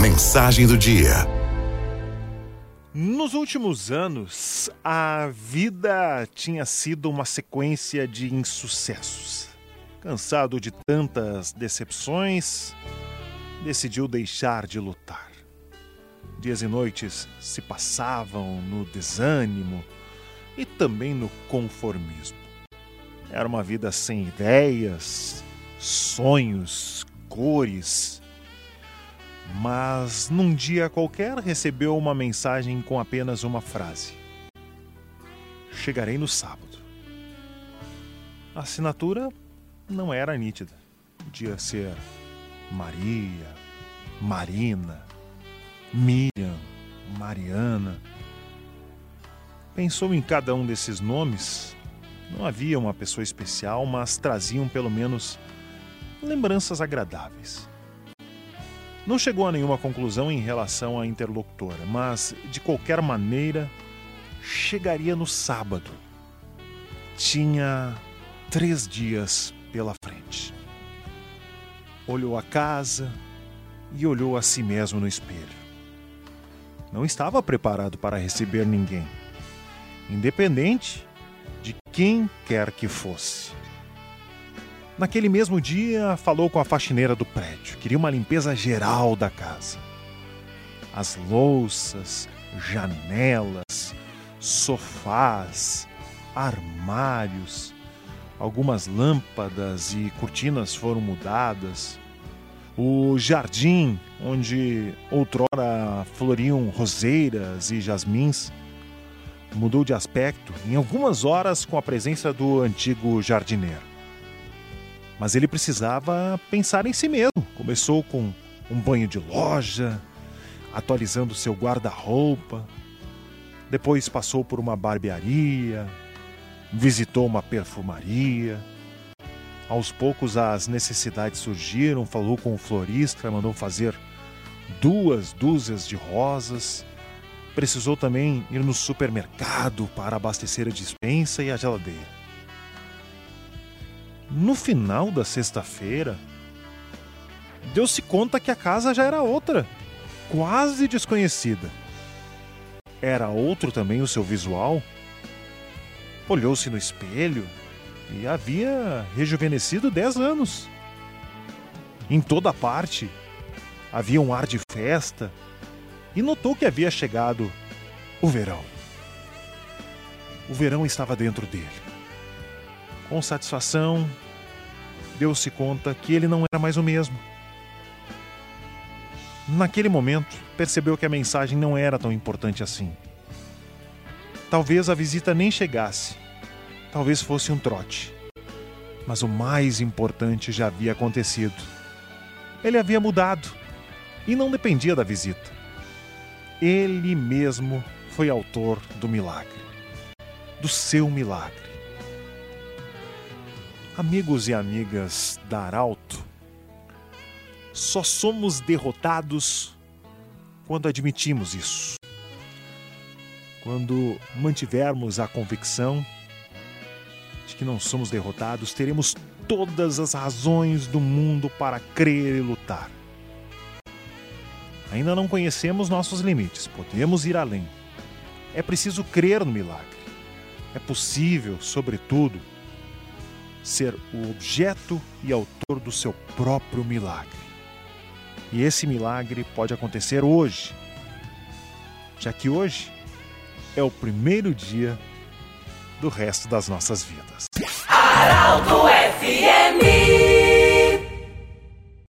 Mensagem do dia. Nos últimos anos, a vida tinha sido uma sequência de insucessos. Cansado de tantas decepções, decidiu deixar de lutar. Dias e noites se passavam no desânimo e também no conformismo. Era uma vida sem ideias, sonhos, cores. Mas num dia qualquer recebeu uma mensagem com apenas uma frase: Chegarei no sábado. A assinatura não era nítida. Podia ser Maria, Marina, Miriam, Mariana. Pensou em cada um desses nomes. Não havia uma pessoa especial, mas traziam pelo menos lembranças agradáveis. Não chegou a nenhuma conclusão em relação à interlocutora, mas de qualquer maneira chegaria no sábado. Tinha três dias pela frente. Olhou a casa e olhou a si mesmo no espelho. Não estava preparado para receber ninguém, independente de quem quer que fosse. Naquele mesmo dia, falou com a faxineira do prédio. Queria uma limpeza geral da casa. As louças, janelas, sofás, armários, algumas lâmpadas e cortinas foram mudadas. O jardim, onde outrora floriam roseiras e jasmins, mudou de aspecto em algumas horas com a presença do antigo jardineiro. Mas ele precisava pensar em si mesmo. Começou com um banho de loja, atualizando seu guarda-roupa. Depois passou por uma barbearia, visitou uma perfumaria. Aos poucos as necessidades surgiram, falou com o florista, mandou fazer duas dúzias de rosas. Precisou também ir no supermercado para abastecer a dispensa e a geladeira. No final da sexta-feira, deu-se conta que a casa já era outra, quase desconhecida. Era outro também o seu visual. Olhou-se no espelho e havia rejuvenescido dez anos. Em toda parte havia um ar de festa e notou que havia chegado o verão. O verão estava dentro dele. Com satisfação, deu-se conta que ele não era mais o mesmo. Naquele momento, percebeu que a mensagem não era tão importante assim. Talvez a visita nem chegasse, talvez fosse um trote. Mas o mais importante já havia acontecido. Ele havia mudado e não dependia da visita. Ele mesmo foi autor do milagre, do seu milagre. Amigos e amigas da Arauto, só somos derrotados quando admitimos isso. Quando mantivermos a convicção de que não somos derrotados, teremos todas as razões do mundo para crer e lutar. Ainda não conhecemos nossos limites, podemos ir além. É preciso crer no milagre. É possível, sobretudo, ser o objeto e autor do seu próprio milagre. E esse milagre pode acontecer hoje, já que hoje é o primeiro dia do resto das nossas vidas. Araldo